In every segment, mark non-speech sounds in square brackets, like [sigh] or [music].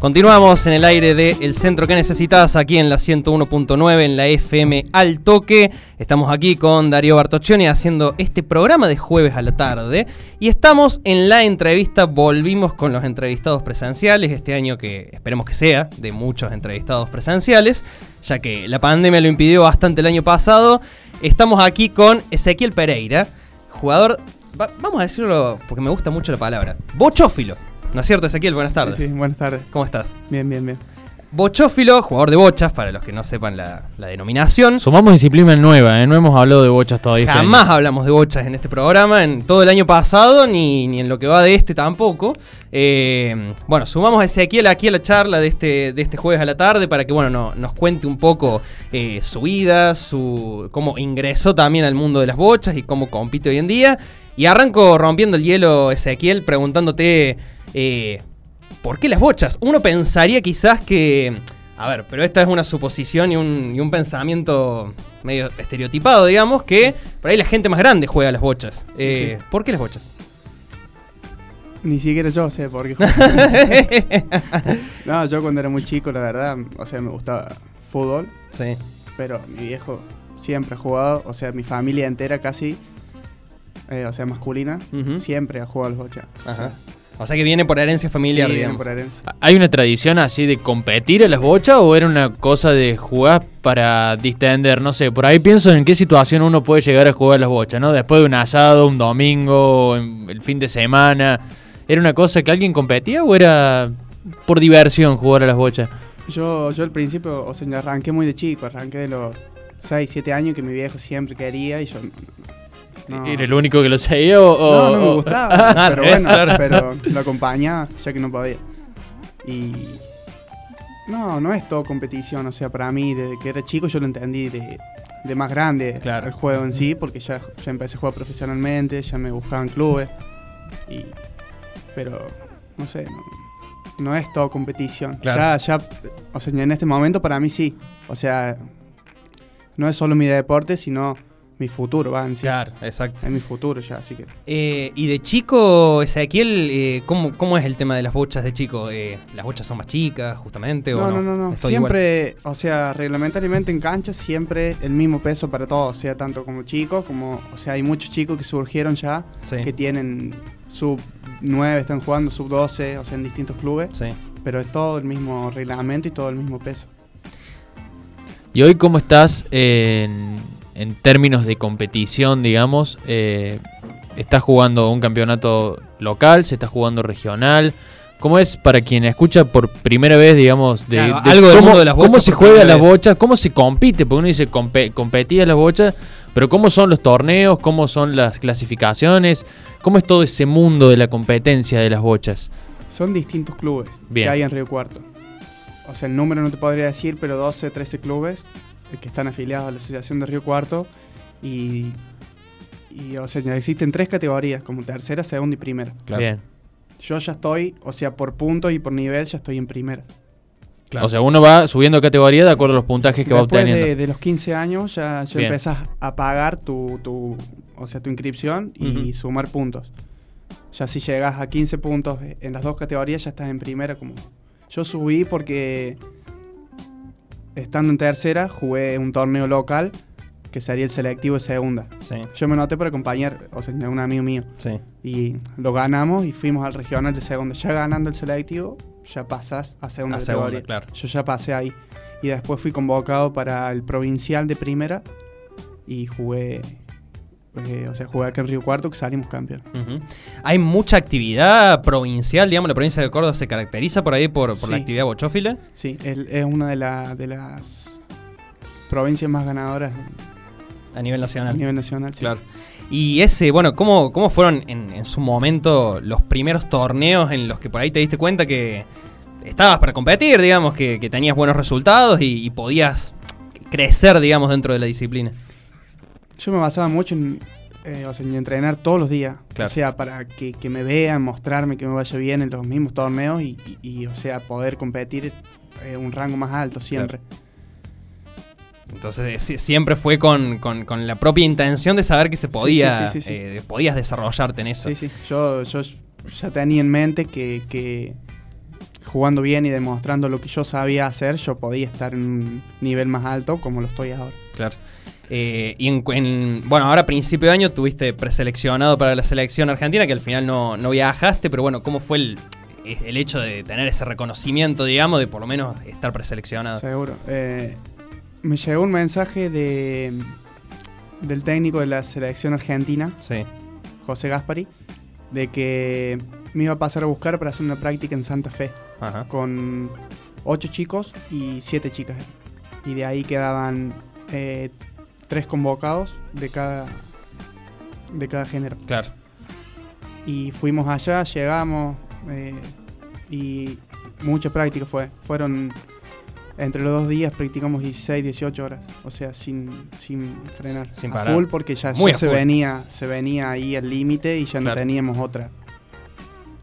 Continuamos en el aire de El Centro que Necesitas, aquí en la 101.9, en la FM Al Toque. Estamos aquí con Darío Bartoccioni haciendo este programa de jueves a la tarde. Y estamos en la entrevista, volvimos con los entrevistados presenciales, este año que esperemos que sea de muchos entrevistados presenciales, ya que la pandemia lo impidió bastante el año pasado. Estamos aquí con Ezequiel Pereira, jugador, vamos a decirlo porque me gusta mucho la palabra, bochófilo. ¿No es cierto, Ezequiel? Buenas tardes. Sí, buenas tardes. ¿Cómo estás? Bien, bien, bien. Bochófilo, jugador de bochas, para los que no sepan la, denominación. Sumamos disciplina nueva, ¿eh? no hemos hablado de bochas todavía. Este Jamás hablamos de bochas en este programa, en todo el año pasado, ni, ni en lo que va de este tampoco. Eh, bueno, sumamos a Ezequiel aquí a la charla de este, de este jueves a la tarde para que bueno, nos cuente un poco eh, su vida, su cómo ingresó también al mundo de las bochas y cómo compite hoy en día. Y arranco rompiendo el hielo, Ezequiel, preguntándote eh, ¿Por qué las bochas? Uno pensaría quizás que... A ver, pero esta es una suposición y un, pensamiento medio estereotipado, digamos, que por ahí la gente más grande juega a las bochas. Eh, ¿Por qué las bochas? Ni siquiera yo sé por qué. [laughs] no, yo cuando era muy chico, la verdad, o sea, me gustaba fútbol. Sí. Pero mi viejo siempre ha jugado, o sea, mi familia entera casi, eh, o sea, masculina, siempre ha jugado a las bochas. Ajá. O sea que viene por herencia familiar, sí, digamos. Por herencia. ¿Hay una tradición así de competir a las bochas o era una cosa de jugar para distender? No sé, por ahí pienso en qué situación uno puede llegar a jugar a las bochas, ¿no? Después de un asado, un domingo, el fin de semana. ¿Era una cosa que alguien competía o era por diversión jugar a las bochas? Yo, yo al principio, o sea, arranqué muy de chico, arranqué de los 6, 7 años que mi viejo siempre quería y yo ¿Era el único que lo seguía o...? No, no me gustaba, pero bueno, pero lo acompañaba ya que no podía. Y... No, no es todo competición, o sea, para mí, desde que era chico yo lo entendí de, de más grande el juego en sí, porque ya, ya empecé a jugar profesionalmente, ya me buscaban clubes, y, pero no sé, no, es todo competición. Ya, ya, o sea, en este momento para mí sí, o sea, no es solo mi deporte, sino mi futuro, va en Claro, exacto. Es mi futuro ya, así que. Eh, y de chico, Ezequiel, eh, ¿cómo, es el tema de las bochas de chico? Eh, ¿Las bochas son más chicas, justamente? No, o no, no, no. Siempre, o sea, reglamentariamente en cancha, siempre el mismo peso para todos, sea tanto como chicos, como. O sea, hay muchos chicos que surgieron ya, que tienen sub 9, están jugando sub 12, o sea, en distintos clubes. Sí. Pero es todo el mismo reglamento y todo el mismo peso. ¿Y hoy cómo estás en en términos de competición, digamos, eh, está jugando un campeonato local, se está jugando regional. ¿Cómo es para quien escucha por primera vez, digamos, de, algo del cómo, mundo de las bochas cómo se juega las bochas, cómo se compite? Porque uno dice competía las bochas, pero cómo son los torneos, cómo son las clasificaciones, cómo es todo ese mundo de la competencia de las bochas. Son distintos clubes que hay en Río Cuarto. O sea, el número no te podría decir, pero 12, 13 clubes que están afiliados a la Asociación de Río Cuarto y, o sea, existen tres categorías, como tercera, segunda y primera. Bien. Yo ya estoy, o sea, por puntos y por nivel ya estoy en primera. O sea, uno va subiendo categoría de acuerdo a los puntajes que va obteniendo. De, de los 15 años ya, ya empezás a pagar tu, tu, o sea, tu inscripción y sumar puntos. Ya si llegas a 15 puntos en las dos categorías ya estás en primera como... Yo subí porque estando en tercera, jugué un torneo local que sería el selectivo de segunda. Yo me noté para acompañar, o sea, un amigo mío. Y lo ganamos y fuimos al regional de segunda. Ya ganando el selectivo, ya pasas a segunda Claro. Yo ya pasé ahí. Y después fui convocado para el provincial de primera. y jugué, eh, o sea, jugué acá en Río Cuarto que salimos campeón. Hay mucha actividad provincial, digamos, la provincia de Córdoba se caracteriza por ahí por, por la actividad bochófila. Sí, el- es una de, la- de las provincias más ganadoras A nivel a nacional. nivel nacional. sí. Claro. Y ese, bueno, ¿cómo, cómo fueron en, en su momento los primeros torneos en los que por ahí te diste cuenta que estabas para competir, digamos, que, que tenías buenos resultados y, y podías crecer, digamos, dentro de la disciplina? Yo me basaba mucho en, eh, o sea, en entrenar todos los días. Claro. O sea, para que, que me vean, mostrarme que me vaya bien en los mismos torneos y, y- y, o sea, poder competir eh, un rango más alto siempre. Entonces sí- siempre fue con, con- con la propia intención de saber que se podía, sí, sí, sí. eh, podías desarrollarte en eso. Sí, sí. Yo, yo ya tenía en mente que, que jugando bien y demostrando lo que yo sabía hacer, yo podía estar en un nivel más alto como lo estoy ahora. Claro. Eh, y en, en- bueno, ahora a principio de año tuviste preseleccionado para la selección argentina, que al final no, no viajaste, pero bueno, ¿cómo fue el, el hecho de tener ese reconocimiento, digamos, de por lo menos estar preseleccionado? Seguro. Eh, me llegó un mensaje de del técnico de la selección argentina, Sí. José Gaspari, de que me iba a pasar a buscar para hacer una práctica en Santa Fe Ajá. con ocho chicos y siete chicas. Y de ahí quedaban eh, tres convocados de cada de cada género. Claro. Y fuimos allá, llegamos eh, y mucha práctica fue. Fueron entre los dos días practicamos 16, 18 horas, o sea, sin, sin frenar. Sin a parar. full porque ya, se full. venía se venía ahí al límite y ya Claro. no teníamos otra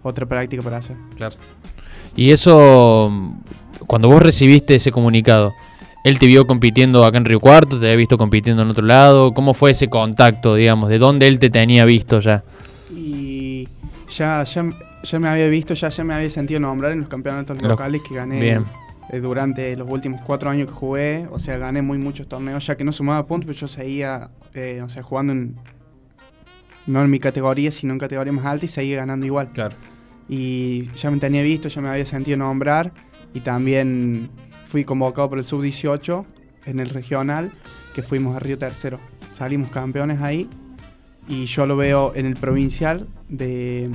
otra práctica para hacer. Claro. Y eso, cuando vos recibiste ese comunicado, ¿él te vio compitiendo acá en Río Cuarto? ¿Te había visto compitiendo en otro lado? ¿Cómo fue ese contacto, digamos? ¿De dónde él te tenía visto ya? Y ya, ya, ya me había visto, ya, ya me había sentido nombrar en los campeonatos Lo- locales que gané Bien. eh, durante los últimos cuatro años que jugué. O sea, gané muy muchos torneos, ya que no sumaba puntos, pero yo seguía eh, o sea, jugando en, no en mi categoría, sino en categoría más alta y seguía ganando igual. Claro. Y ya me tenía visto, ya me había sentido nombrar y también fui convocado por el sub-18 en el regional, que fuimos a Río Tercero. Salimos campeones ahí y yo lo veo en el provincial de,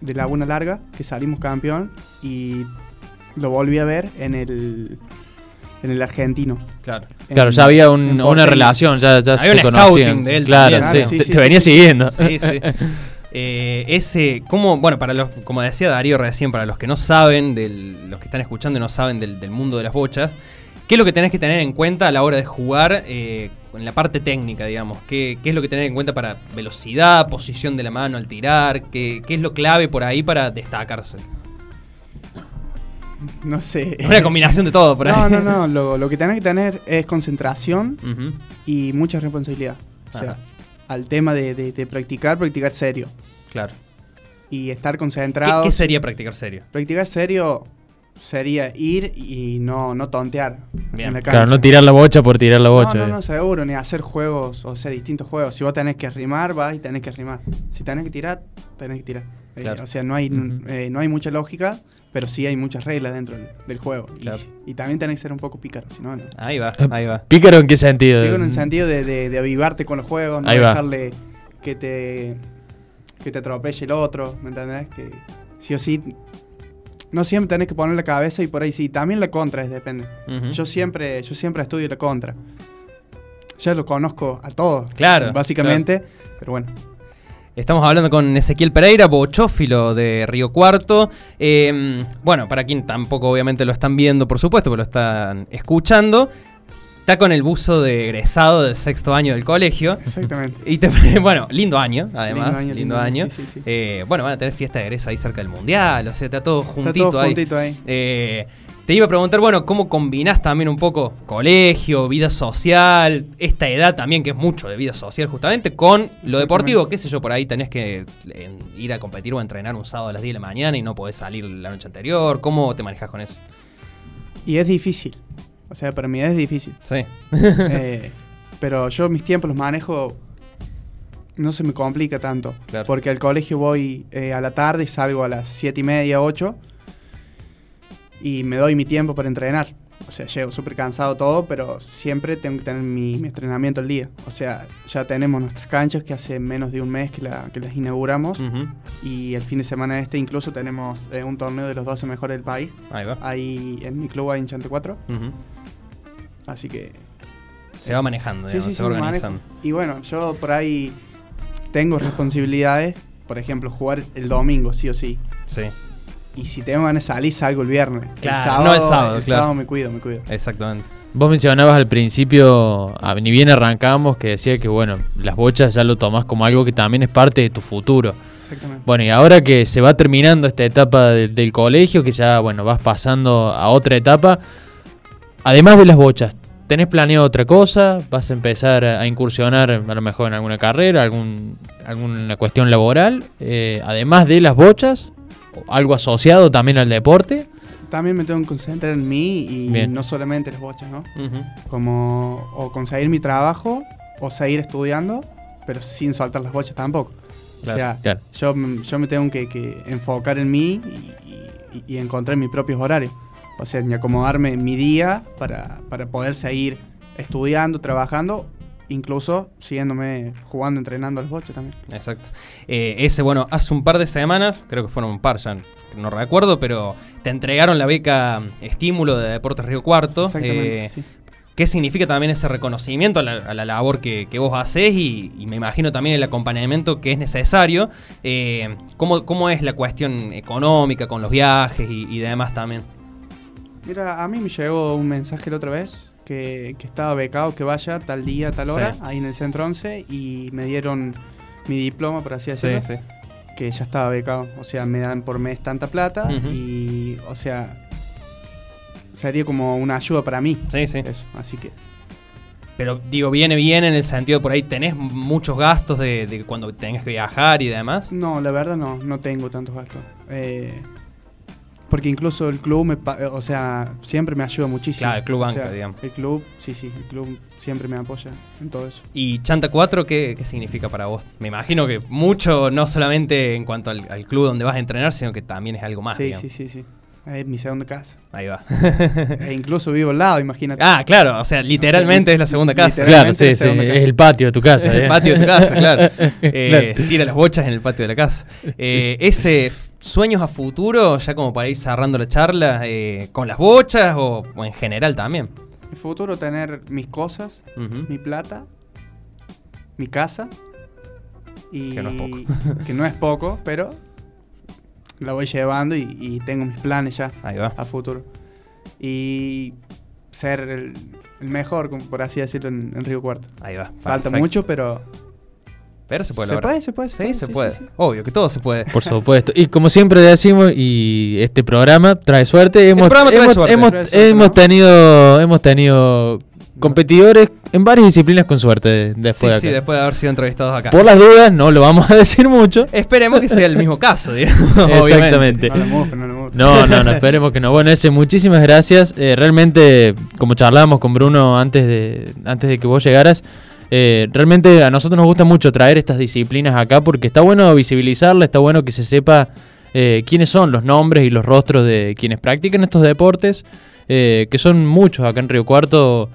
de Laguna Larga, que salimos campeón y lo volví a ver en el, en el argentino. Claro. Claro, ya había un- una relación, ya, ya Había se un conocían. scouting de él claro, también. sí. Claro, sí, te, sí, te venía sí. siguiendo. Sí, sí. [laughs] Eh, ese, ¿cómo? Bueno, para los, como decía Darío recién, para los que no saben, del, los que están escuchando y no saben del, del mundo de las bochas, ¿qué es lo que tenés que tener en cuenta a la hora de jugar eh, en la parte técnica, digamos? ¿Qué, qué es lo que tenés en cuenta para velocidad, posición de la mano al tirar? ¿Qué, qué es lo clave por ahí para destacarse? No sé. Una combinación de todo por ahí. No, no, no. Lo, lo que tenés que tener es concentración y mucha responsabilidad. O sea, Ajá. Al tema de, de- de practicar, practicar serio. Claro. Y estar ¿Qué, concentrado. qué sería practicar serio? Practicar serio sería ir y no, no tontear Bien. en la. Claro, no tirar la bocha por tirar la bocha. no, eh. no, seguro, ni hacer juegos, o sea, distintos juegos. Si vos tenés que rimar, vas y tenés que rimar. Si tenés que tirar, tenés que tirar. Eh, Claro. o sea, no hay, Ujú. eh, no hay mucha lógica, pero sí hay muchas reglas dentro del, del juego. Y- Claro. Y, también tenés que ser un poco pícaro, si no, no. Ahí va, Eh, ahí va. ¿Pícaro en qué sentido? Digo en el sentido de, de- de avivarte con los juegos, no Ahí va. dejarle que te, que te atropelle el otro, ¿me entendés? Que sí o sí, no siempre tenés que poner la cabeza y por ahí sí, también la contra es depende. Yo siempre, yo siempre estudio la contra. Ya lo conozco a todos, Claro, básicamente, pero bueno. Estamos hablando con Ezequiel Pereira, bochófilo de Río Cuarto. Eh, bueno, para quien tampoco obviamente lo están viendo, por supuesto, pero lo están escuchando. Está con el buzo de egresado del sexto año del colegio. Exactamente. Y te, [laughs] bueno, lindo año, además. Lindo año. sí, sí, sí. Eh, bueno, van a tener fiesta de egreso ahí cerca del mundial. O sea, está todo Está juntito todo ahí. juntito ahí. Eh, te iba a preguntar, bueno, ¿cómo combinás también un poco colegio, vida social, esta edad también que es mucho de vida social justamente, con lo deportivo? ¿Qué sé yo? Por ahí tenés que eh, ir a competir o a entrenar un sábado a las 10 de la mañana y no podés salir la noche anterior. ¿Cómo te manejas con eso? Y es difícil. O sea, para mí es difícil. Sí. [laughs] Eh, [laughs] pero yo mis tiempos los manejo. No se me complica tanto. Claro. Porque al colegio voy eh, a la tarde y salgo a las 7 y media, 8. Y me doy mi tiempo para entrenar. o sea, llego súper cansado todo, pero siempre tengo que tener mi, mi, entrenamiento al día. O sea, ya tenemos nuestras canchas que hace menos de un mes que, la, que las inauguramos. Y el fin de semana este incluso tenemos eh, un torneo de los 12 mejores del país. Ahí va. Ahí en mi club, ahí en Chante 4. Así que... Se va manejando, sí, sí, se va organizando. Y bueno, yo por ahí tengo [laughs] responsabilidades. Por ejemplo, jugar el domingo, sí o sí. Sí. Y si tengo ganas de salir, salgo el viernes. Claro, el sábado, no el sábado, el claro. sábado me cuido, me cuido. Exactamente. Vos mencionabas al principio, ni bien arrancábamos, que decía que bueno, las bochas ya lo tomás como algo que también es parte de tu futuro. Exactamente. Bueno, y ahora que se va terminando esta etapa de- del colegio, que ya bueno, vas pasando a otra etapa, además de las bochas, ¿tenés planeado otra cosa? ¿Vas a empezar a incursionar a lo mejor en alguna carrera, algún, alguna cuestión laboral? Eh, además de las bochas, algo asociado también al deporte. También me tengo que concentrar en mí y Bien. no solamente las bochas, ¿no? Como o conseguir mi trabajo o seguir estudiando, pero sin soltar las bochas tampoco. Claro, o sea, claro. yo, yo me tengo que, que enfocar en mí y, y- y encontrar mis propios horarios. O sea, ni acomodarme mi día para, para poder seguir estudiando, trabajando, incluso siguiéndome jugando, entrenando a las bochas también. Exacto. Eh, ese, bueno, hace un par de semanas, creo que fueron un par, ya no recuerdo, pero te entregaron la beca Estímulo de Deportes Río Cuarto. Exactamente. eh, sí. ¿Qué significa también ese reconocimiento a la, a la labor que, que vos haces y, y me imagino también el acompañamiento que es necesario? Eh, ¿cómo, cómo es la cuestión económica con los viajes y, y demás también? Mira, a mí me llegó un mensaje la otra vez que, que estaba becado que vaya tal día, tal hora, Sí. ahí en el centro 11, y me dieron mi diploma, por así decirlo, que ya estaba becado. O sea, me dan por mes tanta plata y, o sea, sería como una ayuda para mí. Sí, sí. Eso, así que Pero digo, viene bien en el sentido por ahí, ¿tenés muchos gastos de, de cuando tengas que viajar y demás? no, la verdad no, no tengo tantos gastos. Eh, porque incluso el club, me, o sea, siempre me ayuda muchísimo. Claro, el club O banca, sea, digamos. El club, sí, sí, el club siempre me apoya en todo eso. ¿Y Chanta 4 qué, qué significa para vos? Me imagino que mucho, no solamente en cuanto al, al club donde vas a entrenar, sino que también es algo más. sí, digamos. sí, sí, sí. Es mi segunda casa. Ahí va. [laughs] E incluso vivo al lado, imagínate. ah, claro, o sea, literalmente es la segunda casa. Claro, sí, casa. es el patio de tu casa. Es el ¿eh? patio de tu casa, claro. [laughs] Eh, Claro. Tira las bochas en el patio de la casa. Eh, Ese sueños a futuro, ya como para ir cerrando la charla, eh, con las bochas o, o en general también. Mi futuro tener mis cosas, mi plata, mi casa. Y Que no es poco. que no es poco, pero la voy llevando y, y tengo mis planes ya Ahí va. a futuro. Y ser el, el mejor, como por así decirlo, en, en Río Cuarto. Ahí va. Falta Perfecto. mucho, pero Pero se puede se lograr. puede, se puede. Sí, se puede. Obvio que todo se puede. Por supuesto. Y como siempre decimos, y este programa trae suerte. Hemos, programa trae hemos, suerte. hemos- Trae suerte, hemos ¿no? tenido, hemos tenido competidores en varias disciplinas con suerte después sí, de acá. sí, después de haber sido entrevistados acá. Por las dudas, no lo vamos a [laughs] decir mucho. Esperemos que sea el mismo caso, [laughs] digamos. Exactamente. No, no, no, esperemos que no. Bueno, ese, muchísimas gracias. Eh, realmente, como charlábamos con Bruno antes de, antes de que vos llegaras, eh, realmente a nosotros nos gusta mucho traer estas disciplinas acá porque está bueno visibilizarla, está bueno que se sepa eh, quiénes son los nombres y los rostros de quienes practican estos deportes, eh, que son muchos acá en Río Cuarto.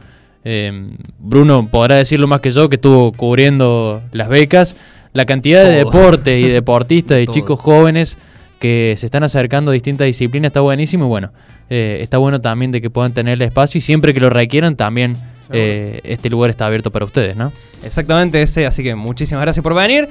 Eh, Bruno podrá decirlo más que yo, que estuvo cubriendo las becas. La cantidad de deportes y deportistas y [laughs] Todo. chicos jóvenes que se están acercando a distintas disciplinas está buenísimo y bueno, eh, está bueno también de que puedan tener el espacio y siempre que lo requieran también eh, este lugar está abierto para ustedes, ¿no? Exactamente ese, así que muchísimas gracias por venir.